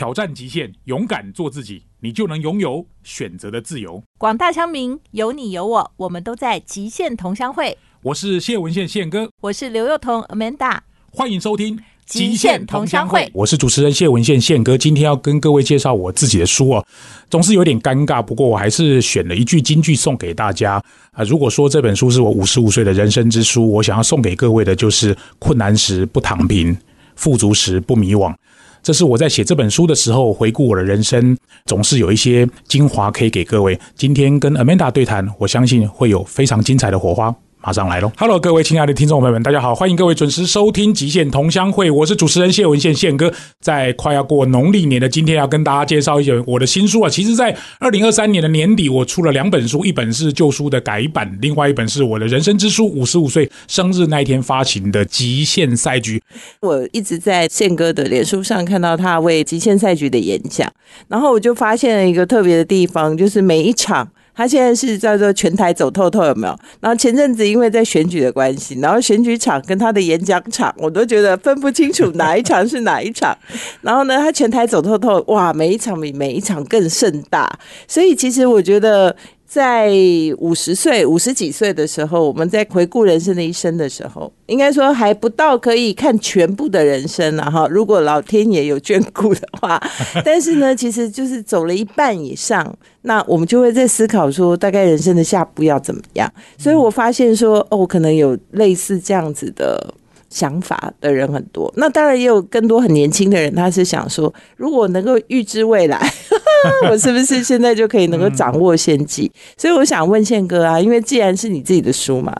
挑战极限，勇敢做自己，你就能拥有选择的自由。广大乡民，有你有我，我们都在极限同乡会。我是谢文宪宪哥，我是刘幼彤 Amanda，欢迎收听《极限同乡会》。我是主持人谢文宪宪哥，今天要跟各位介绍我自己的书哦，总是有点尴尬，不过我还是选了一句金句送给大家啊。如果说这本书是我五十五岁的人生之书，我想要送给各位的就是：困难时不躺平，富足时不迷惘。这是我在写这本书的时候回顾我的人生，总是有一些精华可以给各位。今天跟 Amanda 对谈，我相信会有非常精彩的火花。马上来喽！Hello，各位亲爱的听众朋友们，大家好，欢迎各位准时收听《极限同乡会》，我是主持人谢文宪宪哥。在快要过农历年的今天，要跟大家介绍一些我的新书啊。其实，在二零二三年的年底，我出了两本书，一本是旧书的改版，另外一本是我的人生之书，五十五岁生日那一天发行的《极限赛局》。我一直在宪哥的脸书上看到他为《极限赛局》的演讲，然后我就发现了一个特别的地方，就是每一场。他现在是叫做全台走透透，有没有？然后前阵子因为在选举的关系，然后选举场跟他的演讲场，我都觉得分不清楚哪一场是哪一场。然后呢，他全台走透透，哇，每一场比每一场更盛大。所以其实我觉得。在五十岁、五十几岁的时候，我们在回顾人生的一生的时候，应该说还不到可以看全部的人生了哈。如果老天爷有眷顾的话，但是呢，其实就是走了一半以上，那我们就会在思考说，大概人生的下步要怎么样。所以我发现说，哦，可能有类似这样子的想法的人很多。那当然也有更多很年轻的人，他是想说，如果能够预知未来。我是不是现在就可以能够掌握先机？所以我想问宪哥啊，因为既然是你自己的书嘛，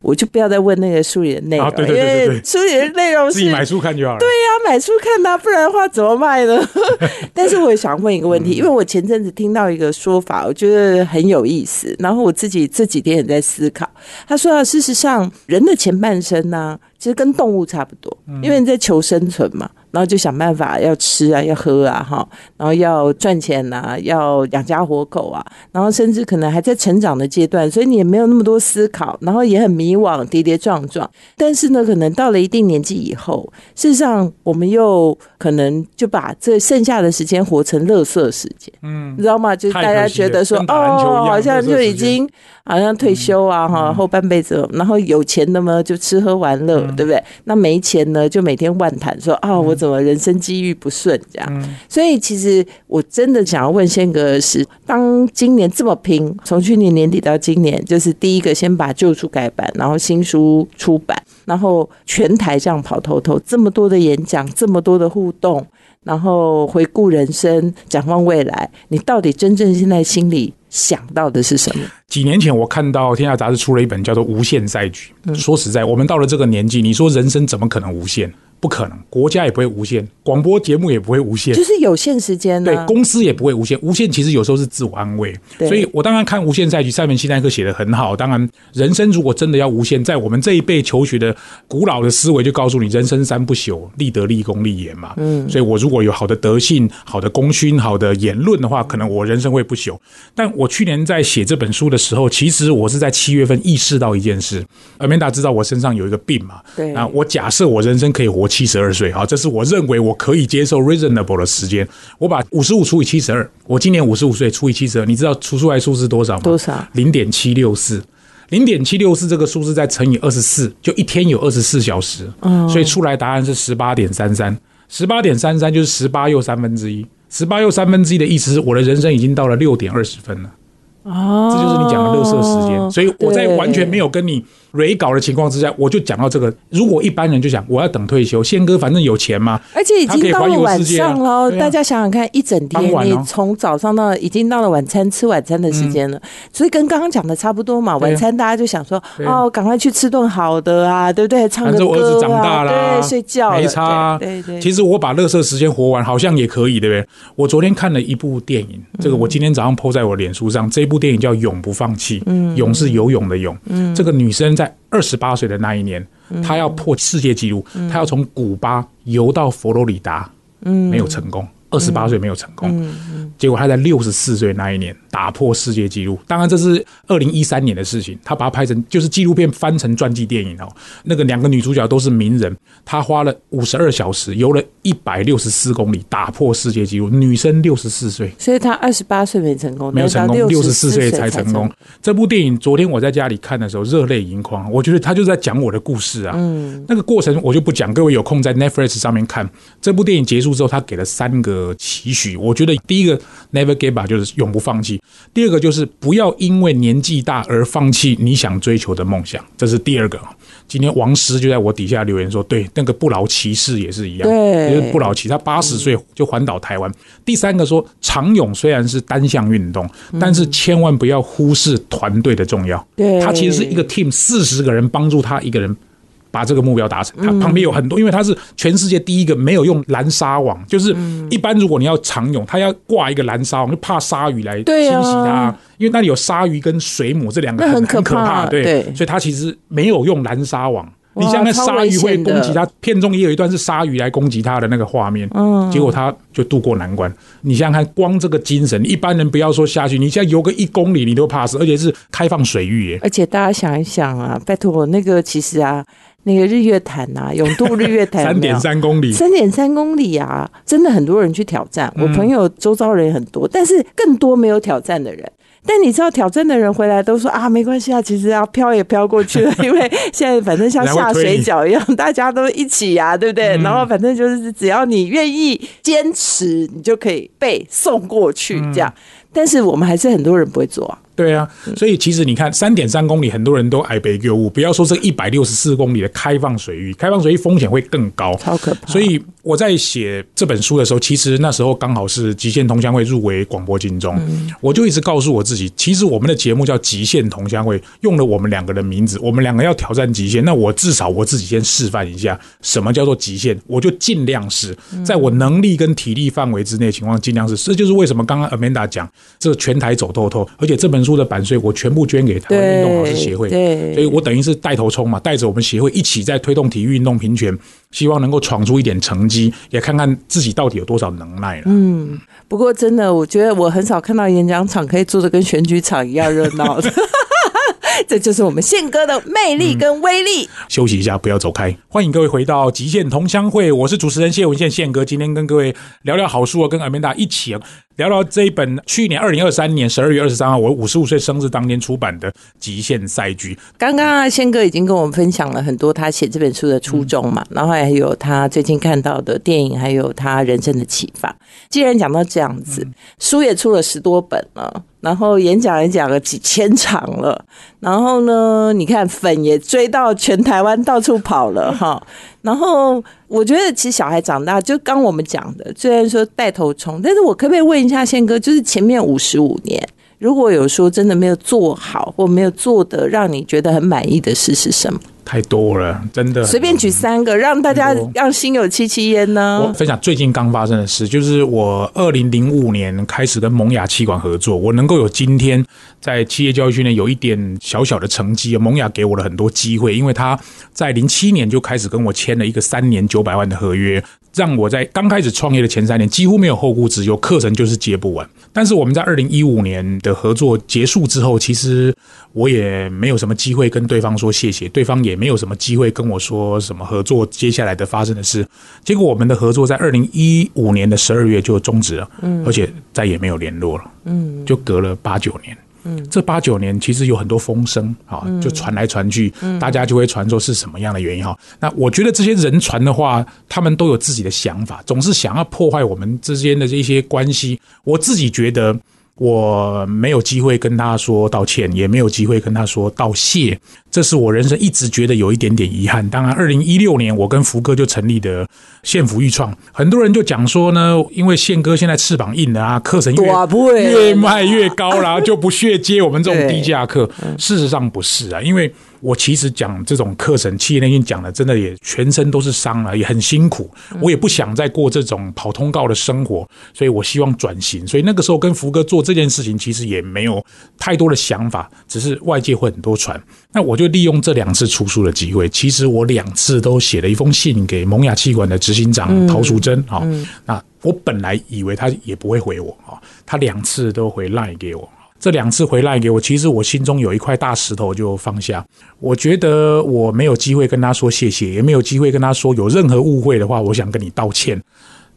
我就不要再问那个书里的内容，因为书里的内容是自己买书看就好了。对呀，买书看呐，不然的话怎么卖呢？但是我也想问一个问题，因为我前阵子听到一个说法，我觉得很有意思，然后我自己这几天也在思考。他说啊，事实上人的前半生呢，其实跟动物差不多，因为你在求生存嘛。然后就想办法要吃啊，要喝啊，哈，然后要赚钱呐，要养家活口啊，然后甚至可能还在成长的阶段，所以你也没有那么多思考，然后也很迷惘，跌跌撞撞。但是呢，可能到了一定年纪以后，事实上我们又可能就把这剩下的时间活成乐色时间，嗯，你知道吗？就是大家觉得说，哦，好像就已经好像退休啊，哈，后半辈子，然后有钱的嘛就吃喝玩乐，对不对？那没钱呢，就每天万谈说，啊，我。什么人生机遇不顺这样，所以其实我真的想要问宪哥的是，当今年这么拼，从去年年底到今年，就是第一个先把旧书改版，然后新书出版，然后全台这样跑透透，这么多的演讲，这么多的互动，然后回顾人生，展望未来，你到底真正现在心里想到的是什么？几年前我看到《天下杂志》出了一本叫做《无限赛局》，说实在，我们到了这个年纪，你说人生怎么可能无限？不可能，国家也不会无限，广播节目也不会无限，就是有限时间。对，公司也不会无限，无限其实有时候是自我安慰。所以我当然看《无限赛局》，塞门西奈克写的很好。当然，人生如果真的要无限，在我们这一辈求学的古老的思维就告诉你，人生三不朽：立德、立功、立言嘛。嗯，所以我如果有好的德性、好的功勋、好的言论的话，可能我人生会不朽。但我去年在写这本书的时候，其实我是在七月份意识到一件事。阿曼达知道我身上有一个病嘛？对啊，我假设我人生可以活七十二岁，好。这是我认为我可以接受 reasonable 的时间。我把五十五除以七十二，我今年五十五岁除以七十二，你知道除出来数是多少吗？多少？零点七六四。零点七六四这个数字再乘以二十四，就一天有二十四小时。嗯，所以出来答案是十八点三三。十八点三三就是十八又三分之一。十八又三分之一的意思是，我的人生已经到了六点二十分了。哦，这就是你讲的乐色时间。所以我在完全没有跟你。蕊稿的情况之下，我就讲到这个。如果一般人就想我要等退休，宪哥反正有钱嘛，而且已经到了晚上了。大家想想看，一整天你从早上到已经到了晚餐吃晚餐的时间了，所以跟刚刚讲的差不多嘛。晚餐大家就想说哦，赶快去吃顿好的啊，对不对？唱个歌啊，对，睡觉没差。对对。其实我把乐色时间活完，好像也可以，对不对？我昨天看了一部电影，这个我今天早上 PO 在我脸书上。这部电影叫《永不放弃》，嗯，勇是游泳的泳，嗯，这个女生在。二十八岁的那一年，他要破世界纪录，他要从古巴游到佛罗里达，没有成功。二十八岁没有成功。嗯结果他在六十四岁那一年打破世界纪录，当然这是二零一三年的事情。他把它拍成就是纪录片翻成传记电影哦。那个两个女主角都是名人，她花了五十二小时游了一百六十四公里，打破世界纪录。女生六十四岁所以他二十八岁没成功，没有成功，六六十四岁才成成功。。这部电影昨天我在家里看的时候热泪盈眶，我觉得他就在讲我的故事啊。嗯，那个过程我就不讲，各位有空在 Netflix 上面看。这部电影结束之后，他给了三个期许，我觉得第一个 Never give up 就是永不放弃，第二个就是不要因为年纪大而放弃你想追求的梦想，这是第二个。今天王师就在我底下留言说，对，那个不老骑士也是一样，对就是不老骑，他八十岁就环岛台湾。第三个说，长泳虽然是单项运动，但是千万不要忽视团队的重要。对他其实是一个 team，四十个人帮助他一个人。把这个目标达成，它旁边有很多，因为它是全世界第一个没有用蓝沙网，就是一般如果你要长泳，它要挂一个蓝沙网，就怕鲨鱼来侵袭它，因为那里有鲨鱼跟水母这两个很很可怕怕，对，所以它其实没有用蓝沙网。你像那超鲨鱼会攻击它，片中也有一段是鲨鱼来攻击它的那个画面，嗯。结果它就渡过难关。你想想看，光这个精神，一般人不要说下去，你现在游个一公里你都怕死，而且是开放水域耶。而且大家想一想啊，拜托我那个其实啊，那个日月潭啊，永渡日月潭 三点三公里，三点三公里啊，真的很多人去挑战。嗯我朋友周遭人很多，但是更多没有挑战的人。但你知道挑战的人回来都说啊，没关系啊，其实啊飘也飘过去了，因为现在反正像下水饺一样，大家都一起呀、对不对？嗯然后反正就是只要你愿意坚持，你就可以被送过去这样。但是我们还是很多人不会做啊。对啊，所以其实你看，三点三公里，很多人都矮北购物，不要说这一百六十四公里的开放水域，开放水域风险会更高，超可怕。所以我在写这本书的时候，其实那时候刚好是极限同乡会入围广播金钟，我就一直告诉我自己，其实我们的节目叫极限同乡会，用了我们两个的名字，我们两个要挑战极限，那我至少我自己先示范一下什么叫做极限，我就尽量是在我能力跟体力范围之内情况，尽量是，这就是为什么刚刚 Amanda 讲这个全台走透透，而且这本书的版税我全部捐给台湾运动老师协会，对所以我等于是带头冲嘛，带着我们协会一起在推动体育运动平权，希望能够闯出一点成绩，也看看自己到底有多少能耐了。嗯，不过真的，我觉得我很少看到演讲场可以做的跟选举场一样热闹的。这就是我们宪哥的魅力跟威力。休息一下，不要走开。欢迎各位回到极限同乡会，我是主持人谢文宪宪哥。今天跟各位聊聊好书啊，跟 Amanda 一起啊聊聊这一本去年二零二三年十二月二十三号我五十五岁生日当天出版的《极限赛局》。刚刚啊，宪哥已经跟我们分享了很多他写这本书的初衷嘛，然后还有他最近看到的电影，还有他人生的启发。既然讲到这样子，书也出了十多本了，然后演讲也讲了几千场了，然后呢，你看粉也追到全台湾到处跑了哈。然后我觉得，其实小孩长大，就刚我们讲的，虽然说带头冲，但是我可不可以问一下宪哥，就是前面五十五年，如果有说真的没有做好，或没有做的让你觉得很满意的事是什么？太多了，真的。随便举三个，让大家让心有戚戚焉呢我呢。分享最近刚发生的事，就是我二零零五年开始跟萌芽气管合作，我能够有今天在企业教育训练有一点小小的成绩，萌芽给我了很多机会，因为他在零七年就开始跟我签了一个三年九百万的合约，让我在刚开始创业的前三年几乎没有后顾之忧，课程就是接不完。但是我们在二零一五年的合作结束之后，其实我也没有什么机会跟对方说谢谢，对方也没有什么机会跟我说什么合作接下来的发生的事。结果我们的合作在二零一五年的十二月就终止了，而且再也没有联络了，嗯，就隔了八九年。嗯，这八九年其实有很多风声啊，就传来传去，大家就会传说是什么样的原因哈。那我觉得这些人传的话，他们都有自己的想法，总是想要破坏我们之间的这些关系。我自己觉得。我没有机会跟他说道歉，也没有机会跟他说道谢，这是我人生一直觉得有一点点遗憾。当然，二零一六年我跟福哥就成立的县福育创，很多人就讲说呢，因为宪哥现在翅膀硬了啊，课程越越卖越高啦，就不屑接我们这种低价课。事实上不是啊，因为我其实讲这种课程，企业内训讲的，真的也全身都是伤了，也很辛苦。我也不想再过这种跑通告的生活，所以我希望转型。所以那个时候跟福哥做这件事情，其实也没有太多的想法，只是外界会很多传。那我就利用这两次出书的机会，其实我两次都写了一封信给萌芽气管的执行长陶淑珍。好，那我本来以为他也不会回我啊，他两次都回赖给我。这两次回来给我，其实我心中有一块大石头就放下。我觉得我没有机会跟他说谢谢，也没有机会跟他说有任何误会的话，我想跟你道歉。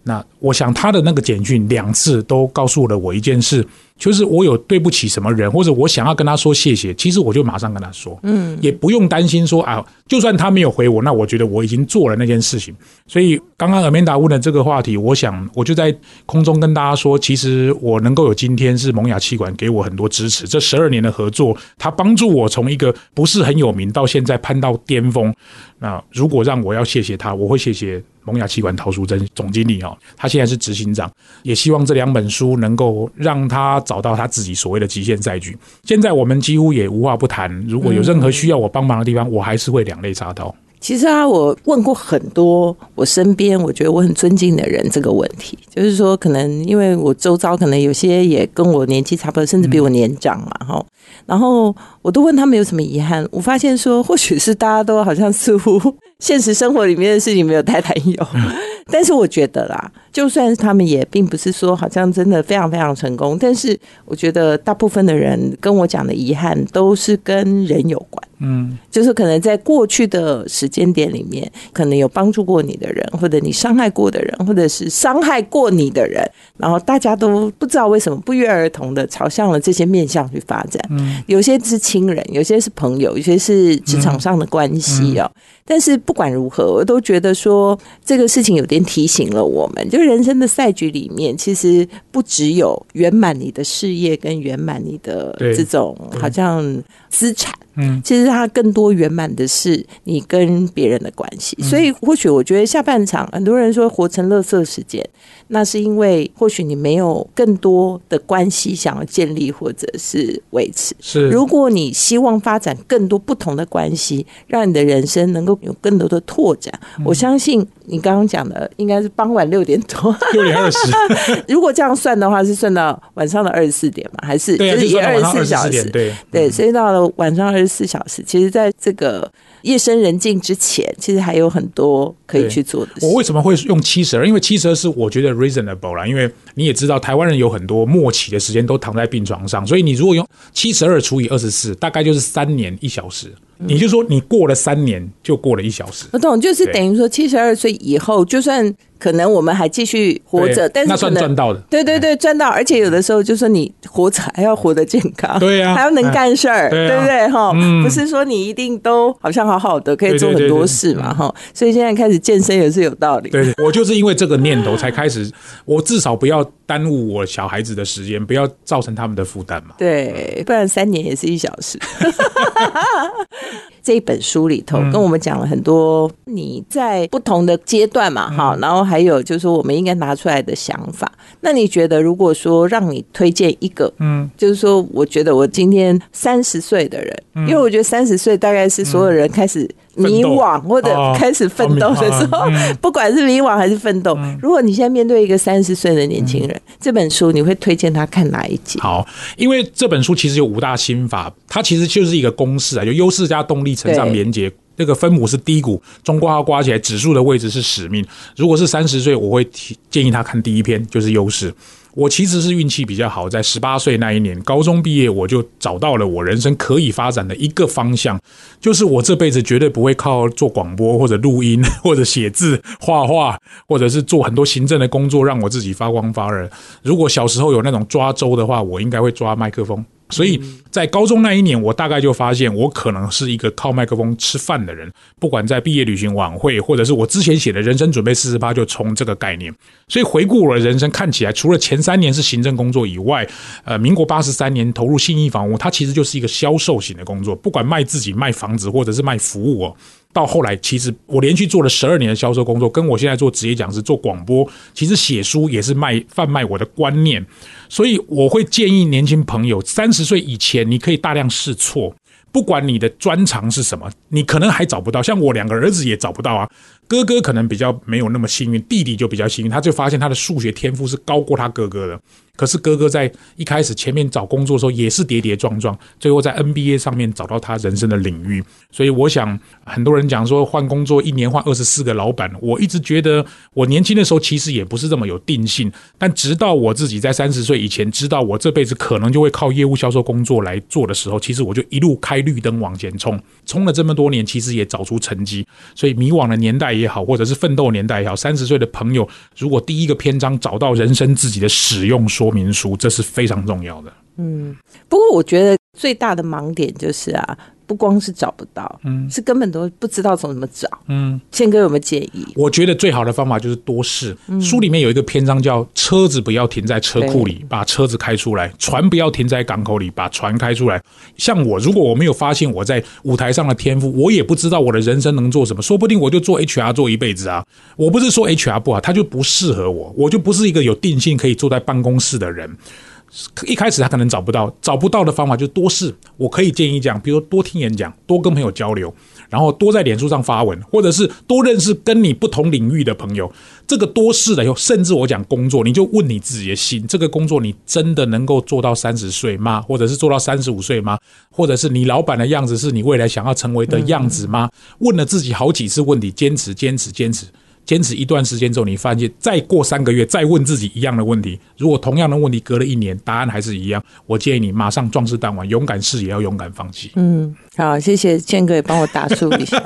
那我想他的那个简讯两次都告诉了我一件事。就是我有对不起什么人，或者我想要跟他说谢谢，其实我就马上跟他说，嗯，也不用担心说啊，就算他没有回我，那我觉得我已经做了那件事情。所以刚刚尔梅达问的这个话题，我想我就在空中跟大家说，其实我能够有今天是萌芽气管给我很多支持，这十二年的合作，他帮助我从一个不是很有名到现在攀到巅峰。那如果让我要谢谢他，我会谢谢萌芽气管陶淑珍总经理哦，他现在是执行长，也希望这两本书能够让他。找到他自己所谓的极限赛局。现在我们几乎也无话不谈。如果有任何需要我帮忙的地方，我还是会两肋插刀。其实啊，我问过很多我身边我觉得我很尊敬的人这个问题，就是说，可能因为我周遭可能有些也跟我年纪差不多，甚至比我年长嘛，哈。然后我都问他们有什么遗憾，我发现说，或许是大家都好像似乎现实生活里面的事情没有太太有。但是我觉得啦，就算是他们也并不是说好像真的非常非常成功，但是我觉得大部分的人跟我讲的遗憾都是跟人有关，嗯，就是可能在过去的时间点里面，可能有帮助过你的人，或者你伤害过的人，或者是伤害过你的人，然后大家都不知道为什么不约而同的朝向了这些面向去发展，嗯，有些是亲人，有些是朋友，有些是职场上的关系哦。但是不管如何，我都觉得说这个事情有点提醒了我们，就人生的赛局里面，其实不只有圆满你的事业跟圆满你的这种好像资产。嗯，其实它更多圆满的是你跟别人的关系，所以或许我觉得下半场很多人说活成乐色时间，那是因为或许你没有更多的关系想要建立或者是维持。是，如果你希望发展更多不同的关系，让你的人生能够有更多的拓展，我相信你刚刚讲的应该是傍晚六点多，六点二十。如果这样算的话，是算到晚上的二十四点嘛？还是就是也二十四小时？对对，所以到了晚上二十。四小时，其实，在这个夜深人静之前，其实还有很多可以去做的。我为什么会用七十二？因为七十二是我觉得 reasonable 啦。因为你也知道，台湾人有很多末期的时间都躺在病床上，所以你如果用七十二除以二十四，大概就是三年一小时。你就说你过了三年，就过了一小时。我懂，就是等于说七十二岁以后，就算。可能我们还继续活着，但是那算赚到的。对对对，赚到，而且有的时候就说你活着还要活得健康，对呀，还要能干事儿，对不对？哈，不是说你一定都好像好好的可以做很多事嘛，哈。所以现在开始健身也是有道理。对，我就是因为这个念头才开始，我至少不要耽误我小孩子的时间，不要造成他们的负担嘛。对，不然三年也是一小时。这一本书里头跟我们讲了很多你在不同的阶段嘛，哈，然后还有就是说我们应该拿出来的想法。那你觉得如果说让你推荐一个，嗯，就是说我觉得我今天三十岁的人，因为我觉得三十岁大概是所有人开始。迷惘或者开始奋斗的时候，不管是迷惘还是奋斗，如果你现在面对一个三十岁的年轻人，这本书你会推荐他看哪一集？好，因为这本书其实有五大心法，它其实就是一个公式啊，就优势加动力乘上连接，那个分母是低谷，中括号刮起来，指数的位置是使命。如果是三十岁，我会提建议他看第一篇，就是优势。我其实是运气比较好，在十八岁那一年高中毕业，我就找到了我人生可以发展的一个方向，就是我这辈子绝对不会靠做广播或者录音或者写字、画画，或者是做很多行政的工作让我自己发光发热。如果小时候有那种抓周的话，我应该会抓麦克风。所以在高中那一年，我大概就发现，我可能是一个靠麦克风吃饭的人。不管在毕业旅行晚会，或者是我之前写的人生准备四十八，就从这个概念。所以回顾我的人生，看起来除了前三年是行政工作以外，呃，民国八十三年投入信义房屋，它其实就是一个销售型的工作，不管卖自己卖房子，或者是卖服务哦。到后来，其实我连续做了十二年的销售工作，跟我现在做职业讲师、做广播，其实写书也是卖贩卖我的观念。所以我会建议年轻朋友，三十岁以前你可以大量试错，不管你的专长是什么，你可能还找不到。像我两个儿子也找不到啊。哥哥可能比较没有那么幸运，弟弟就比较幸运，他就发现他的数学天赋是高过他哥哥的。可是哥哥在一开始前面找工作的时候也是跌跌撞撞，最后在 NBA 上面找到他人生的领域。所以我想，很多人讲说换工作一年换二十四个老板，我一直觉得我年轻的时候其实也不是这么有定性。但直到我自己在三十岁以前知道我这辈子可能就会靠业务销售工作来做的时候，其实我就一路开绿灯往前冲，冲了这么多年，其实也找出成绩。所以迷惘的年代也好，或者是奋斗年代也好，三十岁的朋友，如果第一个篇章找到人生自己的使用说。明书，这是非常重要的。嗯，不过我觉得最大的盲点就是啊。不光是找不到，嗯，是根本都不知道从怎么找，嗯。宪哥有没有建议？我觉得最好的方法就是多试。书里面有一个篇章叫“车子不要停在车库里，把车子开出来；船不要停在港口里，把船开出来。”像我，如果我没有发现我在舞台上的天赋，我也不知道我的人生能做什么。说不定我就做 HR 做一辈子啊！我不是说 HR 不好，他就不适合我，我就不是一个有定性可以坐在办公室的人。一开始他可能找不到，找不到的方法就多试。我可以建议讲，比如多听演讲，多跟朋友交流，然后多在脸书上发文，或者是多认识跟你不同领域的朋友。这个多试了以后，甚至我讲工作，你就问你自己的心：这个工作你真的能够做到三十岁吗？或者是做到三十五岁吗？或者是你老板的样子是你未来想要成为的样子吗？问了自己好几次问题，坚持，坚持，坚持。坚持一段时间之后，你发现再过三个月再问自己一样的问题，如果同样的问题隔了一年，答案还是一样，我建议你马上壮士断腕，勇敢试也要勇敢放弃。嗯，好，谢谢建哥也帮我打书一下。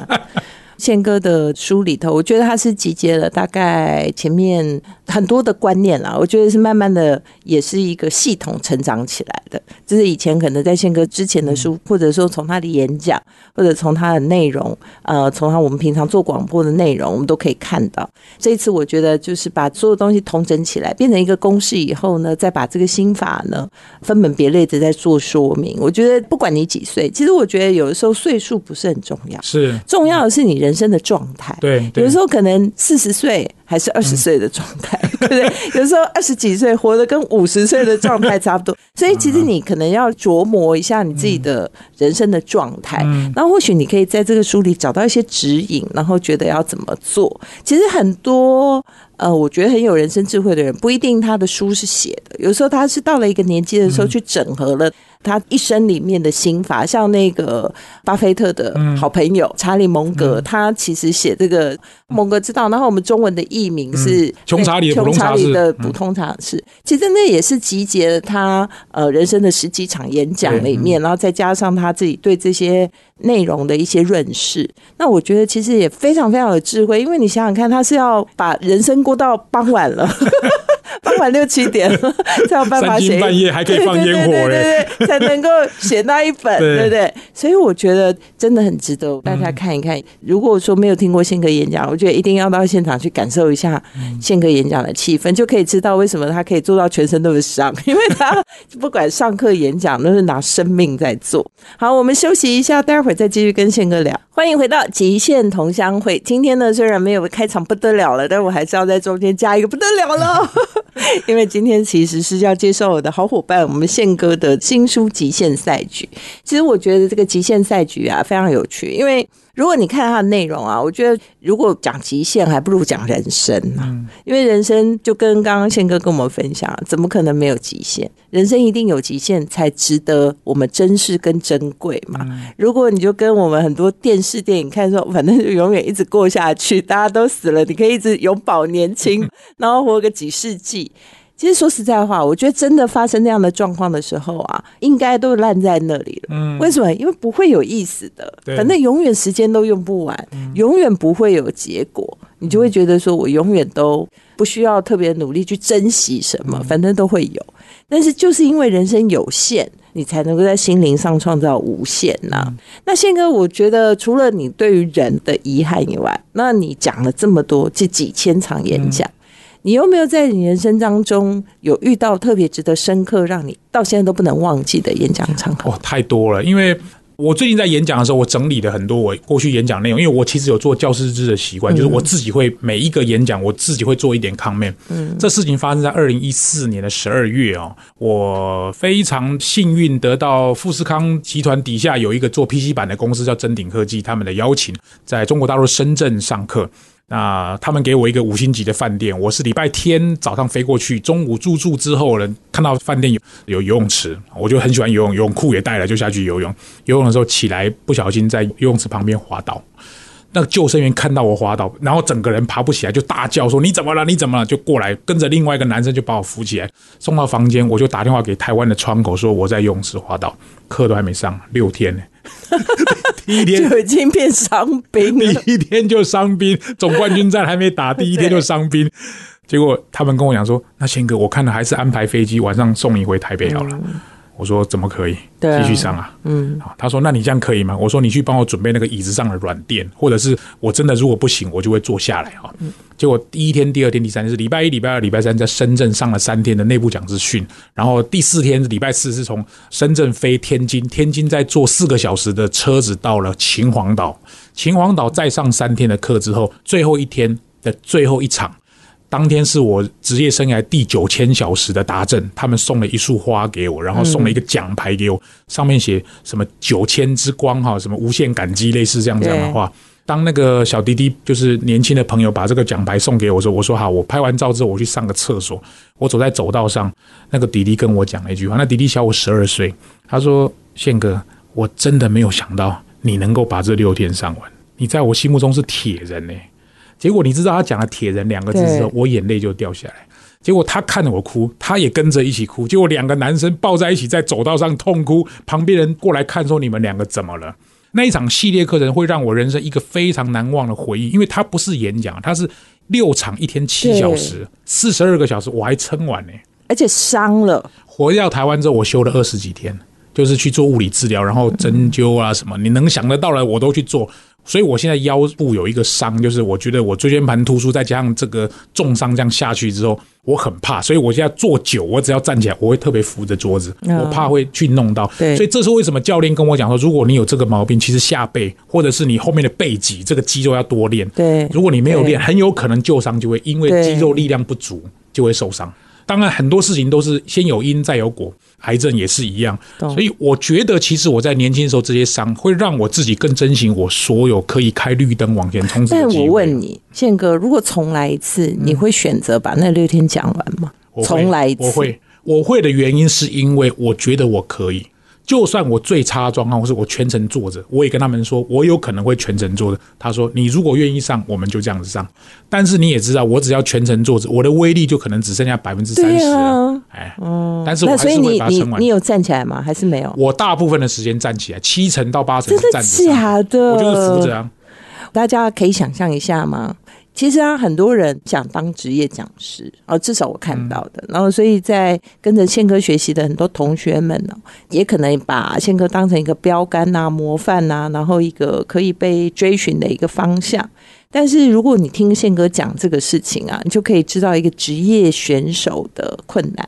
宪哥的书里头，我觉得他是集结了大概前面很多的观念啦。我觉得是慢慢的，也是一个系统成长起来的。就是以前可能在宪哥之前的书，或者说从他的演讲，或者从他的内容，呃，从他我们平常做广播的内容，我们都可以看到。这一次我觉得就是把所有东西统整起来，变成一个公式以后呢，再把这个心法呢分门别类的在做说明。我觉得不管你几岁，其实我觉得有的时候岁数不是很重要，是重要的是你人。人生的状态，对，有时候可能四十岁还是二十岁的状态，对不对？有时候二十几岁活得跟五十岁的状态差不多，所以其实你可能要琢磨一下你自己的人生的状态，然后或许你可以在这个书里找到一些指引，然后觉得要怎么做。其实很多呃，我觉得很有人生智慧的人，不一定他的书是写的，有时候他是到了一个年纪的时候去整合了。他一生里面的心法，像那个巴菲特的好朋友查理蒙格，他其实写这个蒙格之道，然后我们中文的译名是《穷查理穷查理的普通常识》，其实那也是集结了他呃人生的十几场演讲里面，然后再加上他自己对这些内容的一些认识。那我觉得其实也非常非常有智慧，因为你想想看，他是要把人生过到傍晚了。傍晚六七点 才有办法写，半夜还可以放烟火嘞，才能够写那一本，对不对？所以我觉得真的很值得大家看一看。如果说没有听过宪哥演讲，我觉得一定要到现场去感受一下宪哥演讲的气氛，就可以知道为什么他可以做到全身都是伤，因为他不管上课演讲都是拿生命在做。好，我们休息一下，待会儿再继续跟宪哥聊。欢迎回到极限同乡会。今天呢，虽然没有开场不得了了，但我还是要在中间加一个不得了了。因为今天其实是要介绍我的好伙伴，我们宪哥的新书《极限赛局》。其实我觉得这个《极限赛局》啊非常有趣，因为。如果你看它的内容啊，我觉得如果讲极限，还不如讲人生呢。因为人生就跟刚刚宪哥跟我们分享，怎么可能没有极限？人生一定有极限，才值得我们珍视跟珍贵嘛。如果你就跟我们很多电视电影看说，反正就永远一直过下去，大家都死了，你可以一直永葆年轻，然后活个几世纪。其实说实在话，我觉得真的发生那样的状况的时候啊，应该都烂在那里了。嗯，为什么？因为不会有意思的，反正永远时间都用不完，永远不会有结果，你就会觉得说我永远都不需要特别努力去珍惜什么，反正都会有。但是就是因为人生有限，你才能够在心灵上创造无限呐。那宪哥，我觉得除了你对于人的遗憾以外，那你讲了这么多，这几千场演讲。你有没有在你人生当中有遇到特别值得深刻、让你到现在都不能忘记的演讲场合？哦，太多了，因为。我最近在演讲的时候，我整理了很多我过去演讲内容，因为我其实有做教师制的习惯，就是我自己会每一个演讲，我自己会做一点 comment。嗯，这事情发生在二零一四年的十二月哦，我非常幸运得到富士康集团底下有一个做 PC 版的公司叫臻鼎科技他们的邀请，在中国大陆深圳上课。那他们给我一个五星级的饭店，我是礼拜天早上飞过去，中午入住之后呢，看到饭店有有游泳池，我就很喜欢游泳，游泳裤也带了，就下去游泳。游泳的时候起来不小心在游泳池旁边滑倒，那个救生员看到我滑倒，然后整个人爬不起来，就大叫说：“你怎么了？你怎么了？”就过来跟着另外一个男生就把我扶起来，送到房间。我就打电话给台湾的窗口说：“我在游泳池滑倒，课都还没上，六天呢。” 第一天就已经变伤兵了。第一天就伤兵，总冠军战还没打，第一天就伤兵。结果他们跟我讲说：“那宪哥，我看了还是安排飞机晚上送你回台北好了。”我说：“怎么可以？继续上啊。”嗯，好，他说：“那你这样可以吗？”我说：“你去帮我准备那个椅子上的软垫，或者是我真的如果不行，我就会坐下来啊。”结果第一天、第二天、第三天是礼拜一、礼拜二、礼拜三在深圳上了三天的内部讲师训，然后第四天礼拜四是从深圳飞天津，天津再坐四个小时的车子到了秦皇岛，秦皇岛再上三天的课之后，最后一天的最后一场。当天是我职业生涯第九千小时的达阵，他们送了一束花给我，然后送了一个奖牌给我，上面写什么九千之光哈，什么无限感激，类似这样这样的话。当那个小弟弟就是年轻的朋友把这个奖牌送给我说，我说好，我拍完照之后我去上个厕所，我走在走道上，那个弟弟跟我讲了一句话，那弟弟小我十二岁，他说：“宪哥，我真的没有想到你能够把这六天上完，你在我心目中是铁人呢、结果你知道他讲了“铁人”两个字之后对，我眼泪就掉下来。结果他看着我哭，他也跟着一起哭。结果两个男生抱在一起在走道上痛哭，旁边人过来看说：“你们两个怎么了？”那一场系列课程会让我人生一个非常难忘的回忆，因为它不是演讲，它是六场，一天七小时，四十二个小时，我还撑完呢、而且伤了，回到台湾之后，我休了二十几天，就是去做物理治疗，然后针灸啊什么，你能想得到的我都去做。所以我现在腰部有一个伤，就是我觉得我椎间盘突出，再加上这个重伤这样下去之后，我很怕，所以我现在坐久，我只要站起来，我会特别扶着桌子，嗯我怕会去弄到。对所以这是为什么教练跟我讲说，如果你有这个毛病，其实下背或者是你后面的背脊这个肌肉要多练。对如果你没有练，很有可能旧伤就会因为肌肉力量不足就会受伤。当然，很多事情都是先有因再有果，癌症也是一样。所以我觉得，其实我在年轻的时候这些伤会让我自己更珍惜我所有可以开绿灯往前冲但。我问你，宪哥，如果重来一次，你会选择把那六天讲完吗？重来一次，我会，我会的原因是因为我觉得我可以。就算我最差的状况，或是我全程坐着，我也跟他们说，我有可能会全程坐着。他说，你如果愿意上，我们就这样子上。但是你也知道，我只要全程坐着，我的威力就可能只剩下百分之三对十了。啊，哎，但是我还是会把它撑完你。有站起来吗？还是没有？我大部分的时间站起来，七成到八成是站着上，假的？我就是扶着啊。大家可以想象一下吗？其实啊，很多人想当职业讲师哦，至少我看到的。然后，所以在跟着宪哥学习的很多同学们呢，也可能把宪哥当成一个标杆呐、模范呐、然后一个可以被追寻的一个方向。但是，如果你听宪哥讲这个事情啊，你就可以知道一个职业选手的困难。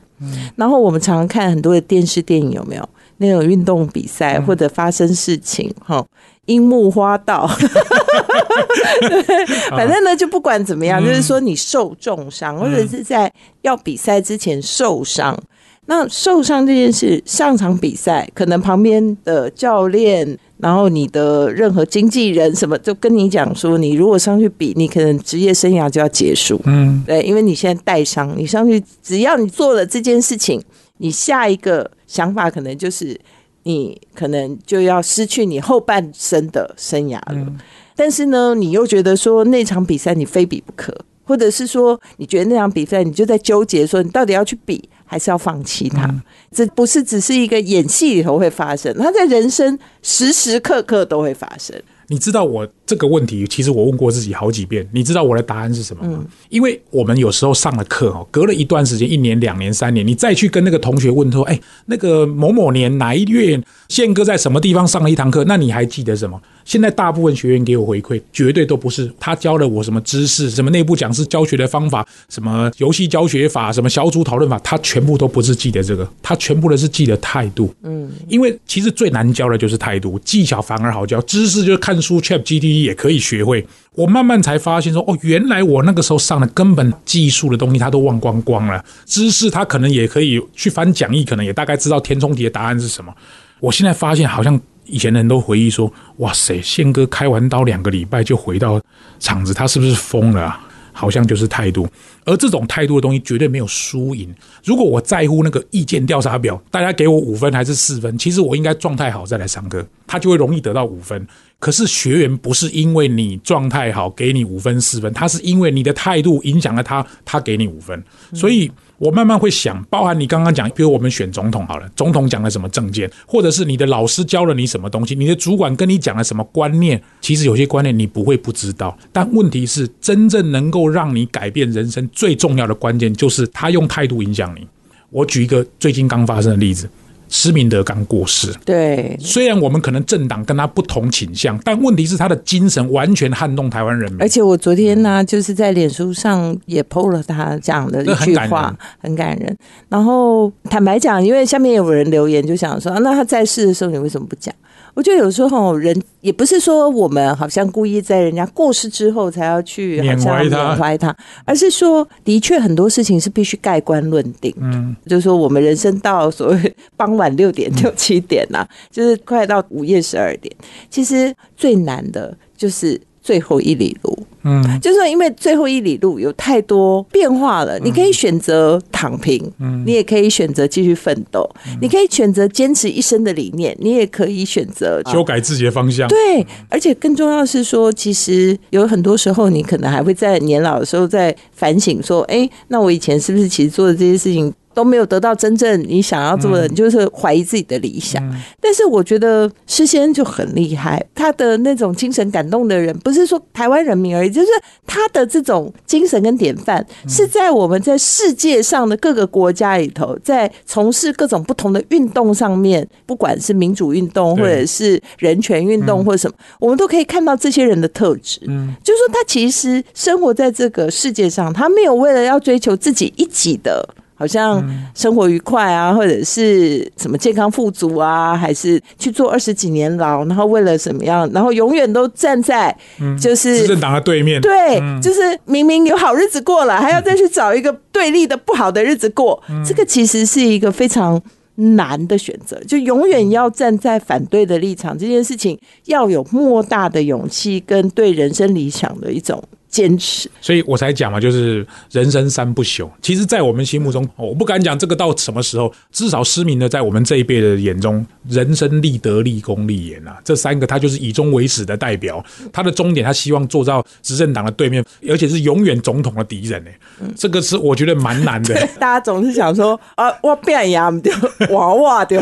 然后我们常常看很多的电视电影，有没有那种运动比赛或者发生事情哈？樱木花道，对，反正呢，就不管怎么样，就是说你受重伤，或者是在要比赛之前受伤。那受伤这件事，上场比赛可能旁边的教练，然后你的任何经纪人什么，就跟你讲说，你如果上去比，你可能职业生涯就要结束。嗯，对，因为你现在带伤，你上去只要你做了这件事情，你下一个想法可能就是你可能就要失去你后半生的生涯了。但是呢，你又觉得说那场比赛你非比不可，或者是说你觉得那场比赛你就在纠结说你到底要去比还是要放弃它？这不是只是一个演戏里头会发生，它在人生时时刻刻都会发生。你知道我这个问题，其实我问过自己好几遍。你知道我的答案是什么吗？因为我们有时候上了课哦，隔了一段时间，一年、两年、三年，你再去跟那个同学问说：“哎，那个某某年哪一月，宪哥在什么地方上了一堂课？那你还记得什么？”现在大部分学员给我回馈，绝对都不是他教了我什么知识，什么内部讲师教学的方法，什么游戏教学法，什么小组讨论法，他全部都不是记得这个，他全部都是记得态度。嗯，因为其实最难教的就是态度，技巧反而好教，知识就是看书 Chat G T 也可以学会。我慢慢才发现说，哦，原来我那个时候上的根本技术的东西他都忘光光了，知识他可能也可以去翻讲义，可能也大概知道填充题的答案是什么。我现在发现好像。以前的人都回忆说：“哇塞，宪哥开完刀两个礼拜就回到厂子，他是不是疯了？好像就是态度。而这种态度的东西绝对没有输赢。如果我在乎那个意见调查表，大家给我五分还是四分？其实我应该状态好再来上课，他就会容易得到五分。可是学员不是因为你状态好给你五分四分，他是因为你的态度影响了他，他给你五分。所以。”我慢慢会想，包含你刚刚讲，比如我们选总统好了，总统讲了什么政见，或者是你的老师教了你什么东西，你的主管跟你讲了什么观念，其实有些观念你不会不知道，但问题是，真正能够让你改变人生最重要的关键，就是他用态度影响你。我举一个最近刚发生的例子。施明德刚过世，对，虽然我们可能政党跟他不同倾向，但问题是他的精神完全撼动台湾人民。而且我昨天呢，就是在脸书上也 PO 了他讲的一句话，很感人。然后坦白讲，因为下面有人留言就想说，那他在世的时候你为什么不讲？我觉得有时候人也不是说我们好像故意在人家过世之后才要去缅怀他，缅怀他，而是说的确很多事情是必须盖棺论定。嗯，就是说我们人生到所谓傍晚六点六七点呐，就是快到午夜十二点，其实最难的就是最后一里路。嗯，就是因为最后一里路有太多变化了，你可以选择躺平，嗯，你也可以选择继续奋斗，你可以选择坚持一生的理念，你也可以选择修改自己的方向。对，而且更重要是说，其实有很多时候，你可能还会在年老的时候在反省，说，哎，那我以前是不是其实做的这些事情？都没有得到真正你想要做的，你就是怀疑自己的理想。但是我觉得诗仙就很厉害，他的那种精神感动的人，不是说台湾人民而已，就是他的这种精神跟典范，是在我们在世界上的各个国家里头，在从事各种不同的运动上面，不管是民主运动或者是人权运动或者什么，我们都可以看到这些人的特质。嗯，就是说他其实生活在这个世界上，他没有为了要追求自己一己的。好像生活愉快啊，或者是什么健康富足啊，还是去做二十几年牢，然后为了什么样，然后永远都站在就是执政党的对面，对，就是明明有好日子过了，还要再去找一个对立的不好的日子过，这个其实是一个非常难的选择，就永远要站在反对的立场，这件事情要有莫大的勇气跟对人生理想的一种。坚持，所以我才讲嘛，就是人生三不朽。其实，在我们心目中，我不敢讲这个到什么时候，至少失明的，在我们这一辈的眼中，人生立德、立功、立言啊，这三个他就是以终为始的代表。他的终点，他希望坐到执政党的对面，而且是永远总统的敌人呢。这个是我觉得蛮难的。大家总是想说啊，我变样对，娃娃对，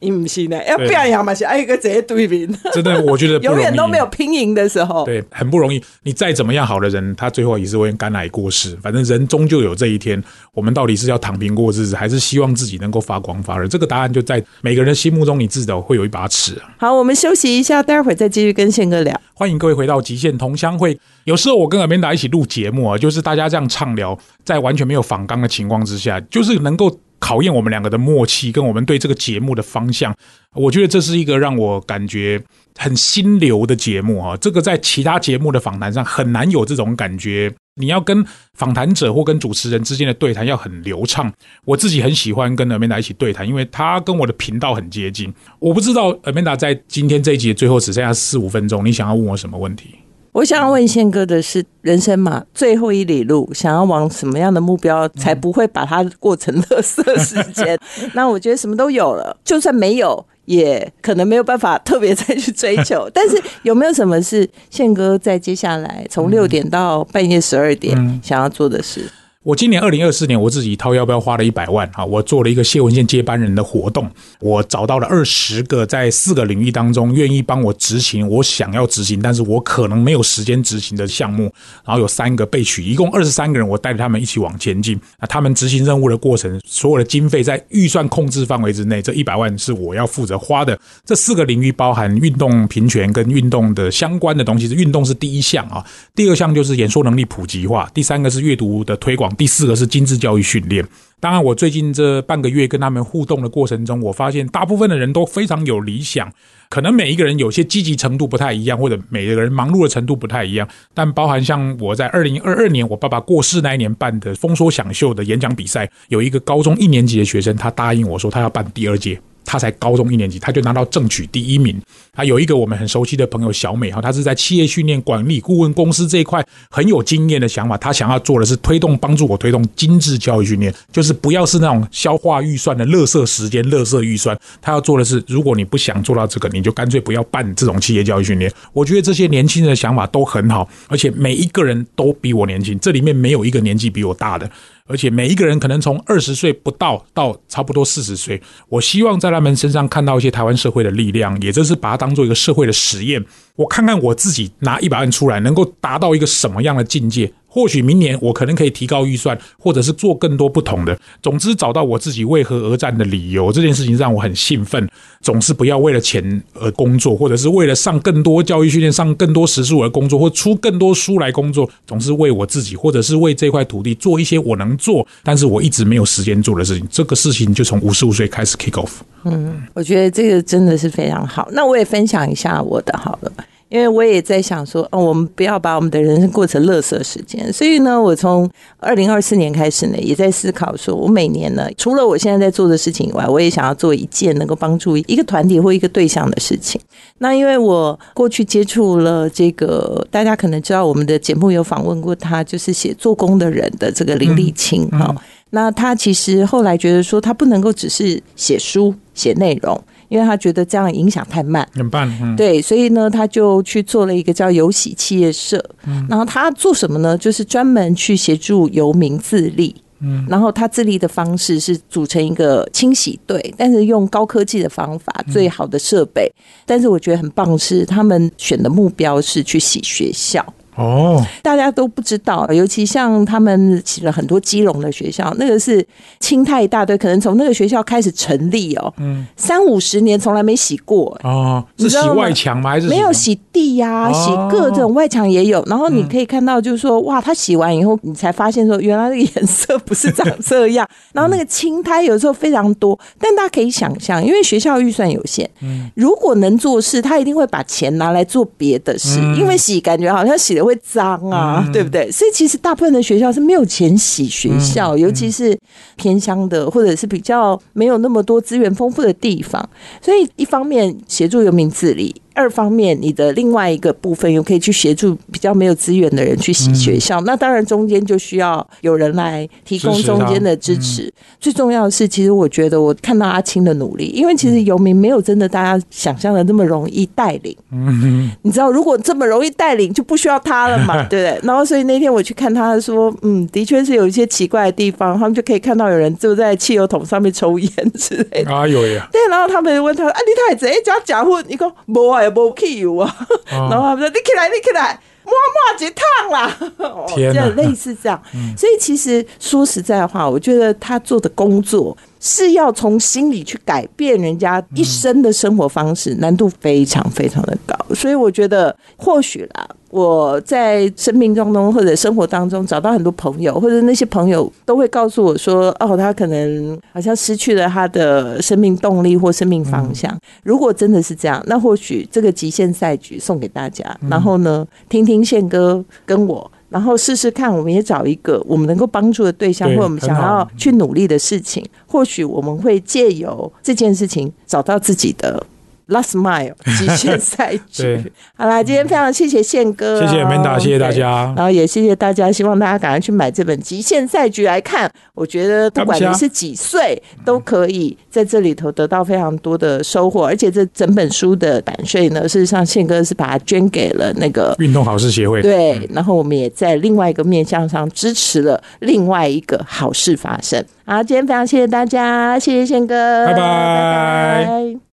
你不是呢？要变样嘛，是爱一个直接对面。真的，我觉得 永远都没有拼赢的时候。对，很不容易。你再怎么样好。的人，他最后也是会肝癌过世。反正人终究有这一天。我们到底是要躺平过日子，还是希望自己能够发光发热？这个答案就在每个人心目中，你自己会有一把尺。好，我们休息一下，待会儿再继续跟宪哥聊。欢迎各位回到极限同乡会。有时候我跟阿明达一起录节目啊，就是大家这样畅聊，在完全没有仿纲的情况之下，就是能够考验我们两个的默契，跟我们对这个节目的方向。我觉得这是一个让我感觉。很心流的节目啊，这个在其他节目的访谈上很难有这种感觉。你要跟访谈者或跟主持人之间的对谈要很流畅。我自己很喜欢跟 Amanda 一起对谈，因为他跟我的频道很接近。我不知道 Amanda 在今天这一集最后只剩下四五分钟，你想要问我什么问题？我想要问宪哥的是，人生嘛，最后一里路，想要往什么样的目标才不会把它过成乐色时间？那我觉得什么都有了，就算没有。也可能没有办法特别再去追求，但是有没有什么是宪哥在接下来从六点到半夜十二点想要做的事？我今年二零二四年，我自己掏腰包花了一百万啊，我做了一个谢文宪接班人的活动，我找到了二十个在四个领域当中愿意帮我执行我想要执行，但是我可能没有时间执行的项目，然后有三个被取，一共二十三个人，我带着他们一起往前进。那他们执行任务的过程，所有的经费在预算控制范围之内，这一百万是我要负责花的。这四个领域包含运动平权跟运动的相关的东西，运动是第一项啊，第二项就是演说能力普及化，第三个是阅读的推广。第四个是精致教育训练。当然，我最近这半个月跟他们互动的过程中，我发现大部分的人都非常有理想。可能每一个人有些积极程度不太一样，或者每个人忙碌的程度不太一样。但包含像我在二零二二年我爸爸过世那一年办的丰收享秀的演讲比赛，有一个高中一年级的学生，他答应我说他要办第二届。他才高中一年级，他就拿到正取第一名。啊，有一个我们很熟悉的朋友小美哈，她是在企业训练管理顾问公司这一块很有经验的想法。她想要做的是推动帮助我推动精致教育训练，就是不要是那种消化预算的乐色时间、乐色预算。他要做的是，如果你不想做到这个，你就干脆不要办这种企业教育训练。我觉得这些年轻人的想法都很好，而且每一个人都比我年轻，这里面没有一个年纪比我大的。而且每一个人可能从二十岁不到到差不多四十岁，我希望在他们身上看到一些台湾社会的力量，也就是把它当做一个社会的实验。我看看我自己拿一百万出来，能够达到一个什么样的境界。或许明年我可能可以提高预算，或者是做更多不同的。总之，找到我自己为何而战的理由，这件事情让我很兴奋。总是不要为了钱而工作，或者是为了上更多教育训练、上更多时数而工作，或出更多书来工作。总是为我自己，或者是为这块土地做一些我能做，但是我一直没有时间做的事情。这个事情就从五十五岁开始 kick off。嗯，我觉得这个真的是非常好。那我也分享一下我的好了。因为我也在想说，哦，我们不要把我们的人生过成乐色时间。所以呢，我从二零二四年开始呢，也在思考说，我每年呢，除了我现在在做的事情以外，我也想要做一件能够帮助一个团体或一个对象的事情。那因为我过去接触了这个，大家可能知道，我们的节目有访问过他，就是写做工的人的这个林立清哈。那他其实后来觉得说，他不能够只是写书写内容。因为他觉得这样影响太慢，很慢，对，所以呢，他就去做了一个叫“有喜企业社”。然后他做什么呢？就是专门去协助游民自立。嗯，然后他自立的方式是组成一个清洗队，但是用高科技的方法，最好的设备。但是我觉得很棒是，他们选的目标是去洗学校。哦，大家都不知道，尤其像他们起了很多基隆的学校，那个是清太一大堆，可能从那个学校开始成立哦，嗯，三五十年从来没洗过。哦，是洗外墙吗？还是没有洗地呀？洗各种外墙也有。然后你可以看到，就是说，哇，他洗完以后，你才发现说，原来那个颜色不是长这样。然后那个青苔有时候非常多，但大家可以想象，因为学校预算有限，嗯，如果能做事，他一定会把钱拿来做别的事，因为洗感觉好像洗的。会脏啊，对不对？所以其实大部分的学校是没有钱洗学校，尤其是偏乡的，或者是比较没有那么多资源丰富的地方。所以一方面协助游民自理。二方面，你的另外一个部分又可以去协助比较没有资源的人去洗学校，那当然中间就需要有人来提供中间的支持。最重要的是，其实我觉得我看到阿青的努力，因为其实游民没有真的大家想象的那么容易带领。嗯，你知道，如果这么容易带领，就不需要他了嘛，对不对？然后，所以那天我去看他说，嗯，的确是有一些奇怪的地方，他们就可以看到有人坐在汽油桶上面抽烟之类的。啊，有呀。对，然后他们问他，啊，你太子哎，加假货，你讲无啊？也无去油啊，然后他们说：“你起来，你起来，摸摸几趟啦。”天哪，类似这样。所以其实说实在话，我觉得他做的工作是要从心里去改变人家一生的生活方式，难度非常非常的高。所以我觉得或许啦。我在生命当中或者生活当中找到很多朋友，或者那些朋友都会告诉我说：“哦，他可能好像失去了他的生命动力或生命方向。”如果真的是这样，那或许这个极限赛局送给大家，然后呢，听听宪哥跟我，然后试试看，我们也找一个我们能够帮助的对象，或我们想要去努力的事情，或许我们会借由这件事情找到自己的。Last Mile 极限赛局。好啦，今天非常谢谢宪哥哦，谢谢 Amanda，谢谢大家。然后也谢谢大家，希望大家赶快去买这本《极限赛局》来看。我觉得不管你是几岁，都可以在这里头得到非常多的收获。而且这整本书的版税呢，事实上宪哥是把它捐给了那个运动好事协会，对，然后我们也在另外一个面向上支持了另外一个好事发生。好，今天非常谢谢大家，谢谢宪哥，拜拜拜拜